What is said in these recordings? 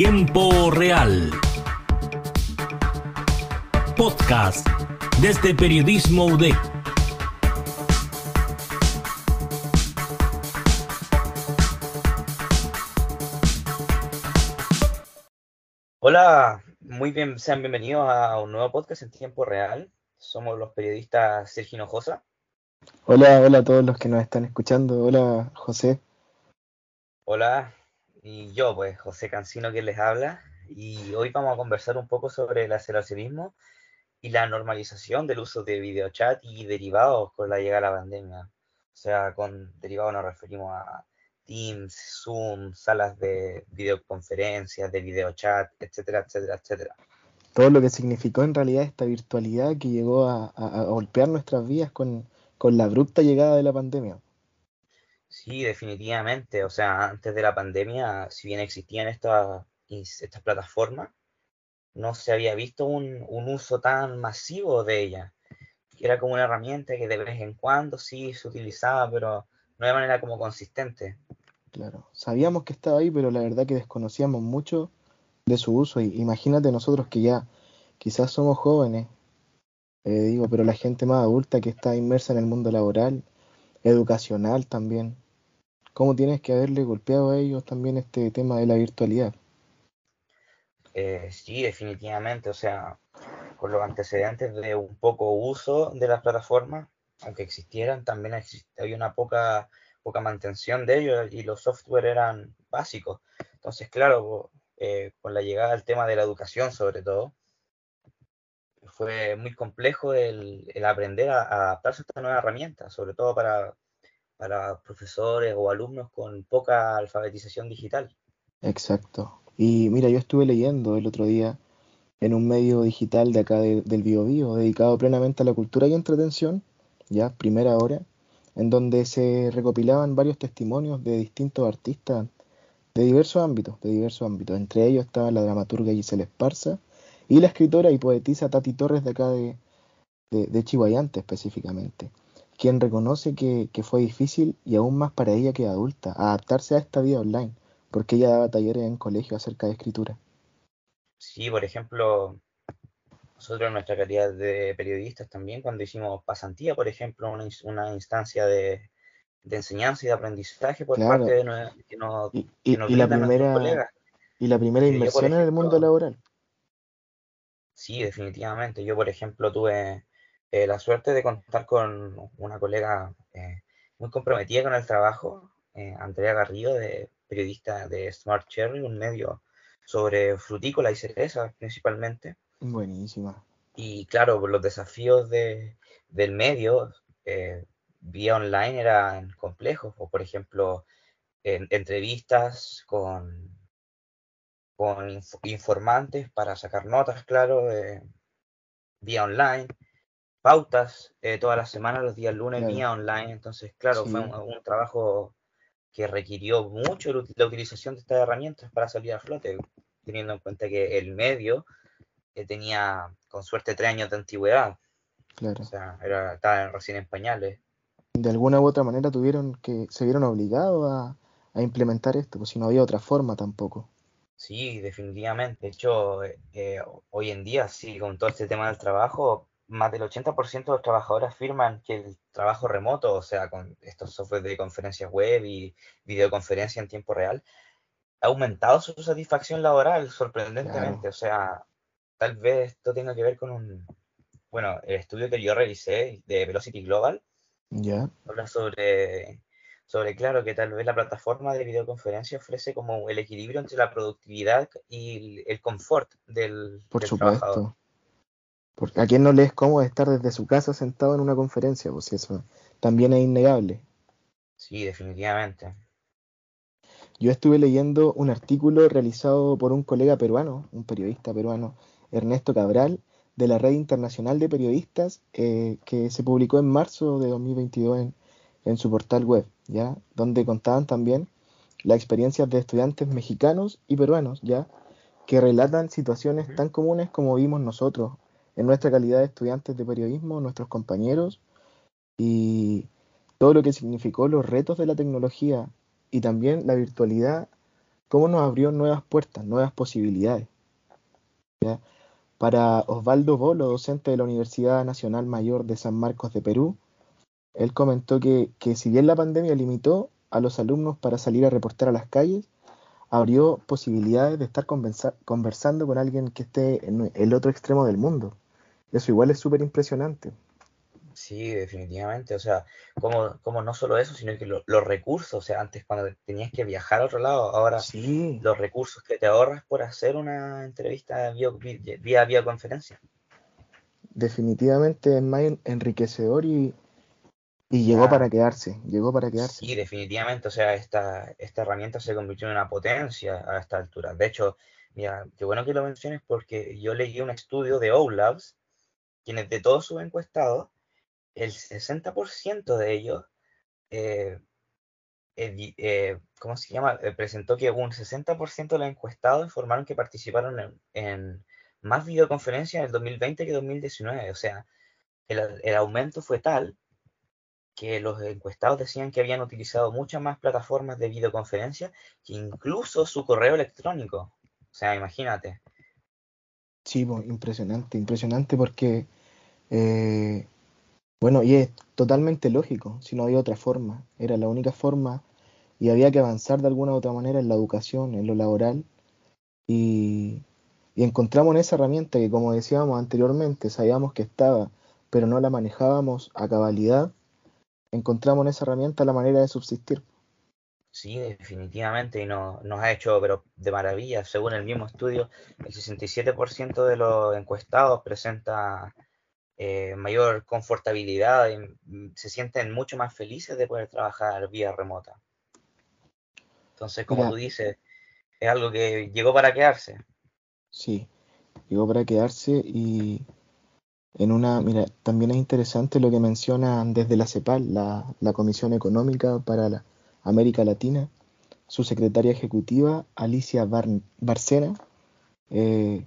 Tiempo Real. Podcast desde Periodismo UDEC. Hola, muy bien, sean bienvenidos a un nuevo podcast en tiempo real. Somos los periodistas Sergio Hinojosa. Hola, hola a todos los que nos están escuchando. Hola, José. Hola, y yo, pues, José Cancino, que les habla. Y hoy vamos a conversar un poco sobre el aceleracionismo y la normalización del uso de videochat y derivados con la llegada de la pandemia. O sea, con derivados nos referimos a Teams, Zoom, salas de videoconferencias, de videochat, etcétera, etcétera, etcétera. Todo lo que significó en realidad esta virtualidad que llegó a, golpear nuestras vidas con, con la abrupta llegada de la pandemia. Sí, definitivamente. O sea, antes de la pandemia, si bien existían estas, estas plataformas, no se había visto un, un uso tan masivo de ellas. Era como una herramienta que de vez en cuando sí se utilizaba, pero no de manera como consistente. Claro, sabíamos que estaba ahí, pero la verdad que desconocíamos mucho de su uso. Y imagínate nosotros que ya quizás somos jóvenes, eh, digo, pero la gente más adulta que está inmersa en el mundo laboral, educacional también, ¿cómo tienes que haberle golpeado a ellos también este tema de la virtualidad? Eh, sí, definitivamente, o sea, con los antecedentes de un poco uso de las plataformas, aunque existieran, también había una poca poca mantención de ellos y los software eran básicos. Entonces, claro, eh, con la llegada del tema de la educación sobre todo, fue muy complejo el, aprender a, adaptarse a esta nueva herramienta, sobre todo para, para profesores o alumnos con poca alfabetización digital. Exacto. Y mira, yo estuve leyendo el otro día en un medio digital de acá del Bio, dedicado plenamente a la cultura y entretención, ya, primera hora, en donde se recopilaban varios testimonios de distintos artistas de diversos ámbitos, de diversos ámbitos. Entre ellos estaba la dramaturga Gisela Esparza y la escritora y poetisa Tati Torres de acá de, de, específicamente, quien reconoce que, que, fue difícil y aún más para ella que adulta adaptarse a esta vida online, porque ella daba talleres en colegio acerca de escritura. Sí, por ejemplo, nosotros en nuestra calidad de periodistas también, cuando hicimos pasantía, por ejemplo, una, instancia de, enseñanza y de aprendizaje por parte de que nos, y, y, la primera, Y la primera inversión en el mundo laboral. Sí, definitivamente. Yo, por ejemplo, tuve eh, la suerte de contar con una colega eh, muy comprometida con el trabajo, eh, Andrea Garrido, de periodista de Smart Cherry, un medio sobre frutícola y cereza principalmente. Buenísima. Y claro, los desafíos de, del medio vía online eran complejos, o por ejemplo, entrevistas con, con informantes para sacar notas, claro, vía online, pautas eh, todas las semanas, los días lunes, vía online. Entonces, claro, fue un, trabajo que requirió mucho la utilización de estas herramientas para salir a flote, teniendo en cuenta que el medio tenía con suerte tres años de antigüedad. Claro. O sea, era, estaba recién en pañales. De alguna u otra manera tuvieron que, se vieron obligados a, implementar esto, pues si no había otra forma tampoco. Sí, definitivamente. De hecho, eh, hoy en día, sí, con todo este tema del trabajo, más del 80% de los trabajadores afirman que el trabajo remoto, o sea, con estos softwares de conferencias web y videoconferencia en tiempo real, ha aumentado su satisfacción laboral sorprendentemente. O sea, tal vez esto tenga que ver con un, bueno, el estudio que yo realicé de Velocity Global. Habla sobre, sobre, claro, que tal vez la plataforma de videoconferencia ofrece como el equilibrio entre la productividad y el, confort del, Por supuesto. Porque a quién no le es cómodo estar desde su casa sentado en una conferencia, pues eso también es innegable. Sí, definitivamente. Yo estuve leyendo un artículo realizado por un colega peruano, un periodista peruano, Ernesto Cabral, de la Red Internacional de Periodistas, eh, que se publicó en marzo de 2022 en, en su portal web, ¿ya? donde contaban también las experiencias de estudiantes mexicanos y peruanos, ¿ya? que relatan situaciones tan comunes como vimos nosotros en nuestra calidad de estudiantes de periodismo, nuestros compañeros, y todo lo que significó los retos de la tecnología y también la virtualidad cómo nos abrió nuevas puertas, nuevas posibilidades. Para Osvaldo Bolo, docente de la Universidad Nacional Mayor de San Marcos de Perú, él comentó que, que si bien la pandemia limitó a los alumnos para salir a reportar a las calles, abrió posibilidades de estar conversando con alguien que esté en el otro extremo del mundo. Eso igual es súper impresionante. Sí, definitivamente. O sea, como, como no solo eso, sino que los recursos, o sea, antes cuando tenías que viajar a otro lado, ahora sí. los recursos que te ahorras por hacer una entrevista vía, vía, vía conferencia. Definitivamente es más enriquecedor y, y llegó para quedarse, llegó para quedarse. Sí, definitivamente, o sea, esta, esta herramienta se convirtió en una potencia a esta altura. De hecho, mira, qué bueno que lo menciones porque yo leí un estudio de OLabs, quienes de todos sus encuestados, el 60% de ellos, eh, eh, ¿cómo se llama? Eh, presentó que un 60% de los encuestados informaron que participaron en, más videoconferencias en el 2020 que 2019. O sea, el, el aumento fue tal que los encuestados decían que habían utilizado muchas más plataformas de videoconferencia que incluso su correo electrónico. O sea, imagínate. Sí, impresionante, impresionante porque eh, bueno, y es totalmente lógico, si no había otra forma, era la única forma y había que avanzar de alguna u otra manera en la educación, en lo laboral y, encontramos en esa herramienta que como decíamos anteriormente, sabíamos que estaba, pero no la manejábamos a cabalidad, encontramos en esa herramienta la manera de subsistir. Sí, definitivamente, y no, nos ha hecho pero de maravilla. Según el mismo estudio, el 67% de los encuestados presenta eh, mayor confortabilidad, y mm, se sienten mucho más felices de poder trabajar vía remota. Entonces, como tú dices, es algo que llegó para quedarse. Sí, llegó para quedarse y en una, mira, también es interesante lo que mencionan desde la CEPAL, la, la Comisión Económica para la América Latina, su secretaria ejecutiva, Alicia Barcena, eh,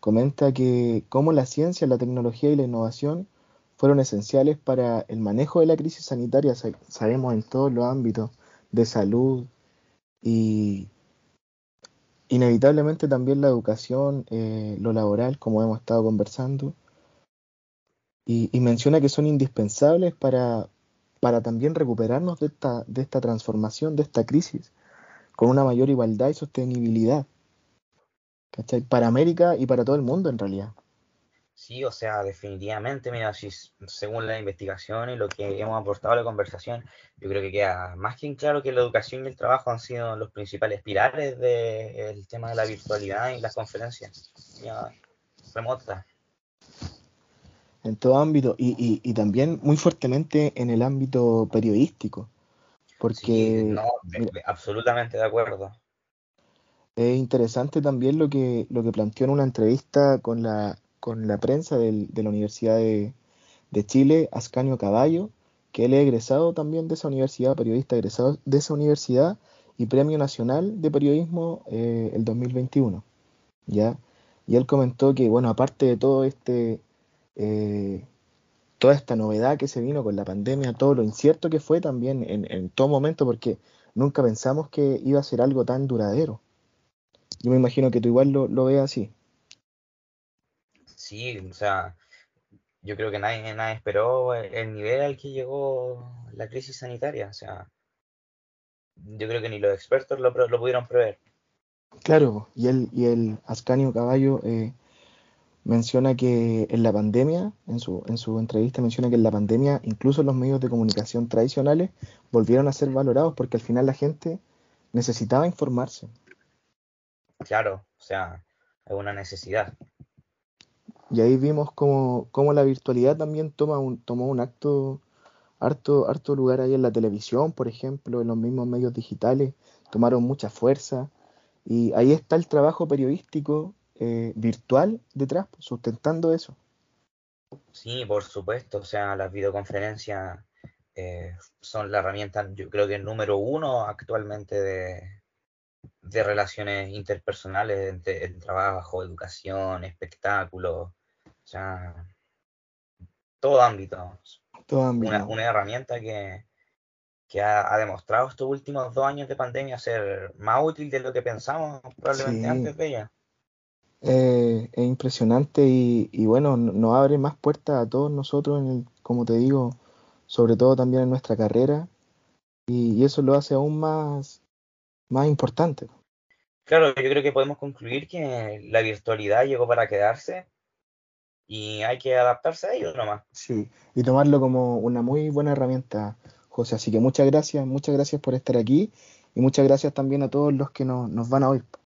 comenta que cómo la ciencia, la tecnología y la innovación fueron esenciales para el manejo de la crisis sanitaria, sabemos en todos los ámbitos de salud y inevitablemente también la educación, eh, lo laboral, como hemos estado conversando, y, menciona que son indispensables para, para también recuperarnos de esta, de esta transformación, de esta crisis, con una mayor igualdad y sostenibilidad. Para América y para todo el mundo en realidad. Sí, o sea, definitivamente, mira, si, según la investigación y lo que hemos aportado a la conversación, yo creo que queda más que claro que la educación y el trabajo han sido los principales pilares del tema de la virtualidad y las conferencias remotas. En todo ámbito y, y, también muy fuertemente en el ámbito periodístico. Porque. no, absolutamente de acuerdo. Es interesante también lo que, lo que planteó en una entrevista con la, con la prensa de la Universidad de, Chile, Ascanio Caballo, que él es egresado también de esa universidad, periodista egresado de esa universidad y Premio Nacional de Periodismo eh, el 2021. ¿ya? Y él comentó que, bueno, aparte de todo este, eh, toda esta novedad que se vino con la pandemia, todo lo incierto que fue también en, en todo momento, porque nunca pensamos que iba a ser algo tan duradero. Yo me imagino que tú igual lo, lo ves así. Sí, o sea, yo creo que nadie, nadie esperó el nivel al que llegó la crisis sanitaria. O sea, yo creo que ni los expertos lo, lo pudieron prever. Claro, y el, y el Ascanio Caballo eh, menciona que en la pandemia, en su, en su entrevista menciona que en la pandemia incluso los medios de comunicación tradicionales volvieron a ser valorados porque al final la gente necesitaba informarse. Claro, o sea, es una necesidad. Y ahí vimos cómo, la virtualidad también toma un, tomó un acto, harto, harto lugar ahí en la televisión, por ejemplo, en los mismos medios digitales, tomaron mucha fuerza. Y ahí está el trabajo periodístico eh, virtual detrás, sustentando eso. Sí, por supuesto, o sea, las videoconferencias eh, son la herramienta, yo creo que el número uno actualmente de, de relaciones interpersonales entre el trabajo, educación, espectáculo, o sea, todo ámbito. Todo ámbito. Una, herramienta que, que ha, demostrado estos últimos dos años de pandemia ser más útil de lo que pensamos probablemente antes de ella. Eh, es impresionante y, bueno, nos abre más puertas a todos nosotros, en como te digo, sobre todo también en nuestra carrera y, eso lo hace aún más, más importante. Claro, yo creo que podemos concluir que la virtualidad llegó para quedarse y hay que adaptarse a ello nomás. Sí, y tomarlo como una muy buena herramienta, José. Así que muchas gracias, muchas gracias por estar aquí y muchas gracias también a todos los que nos, nos van a oír.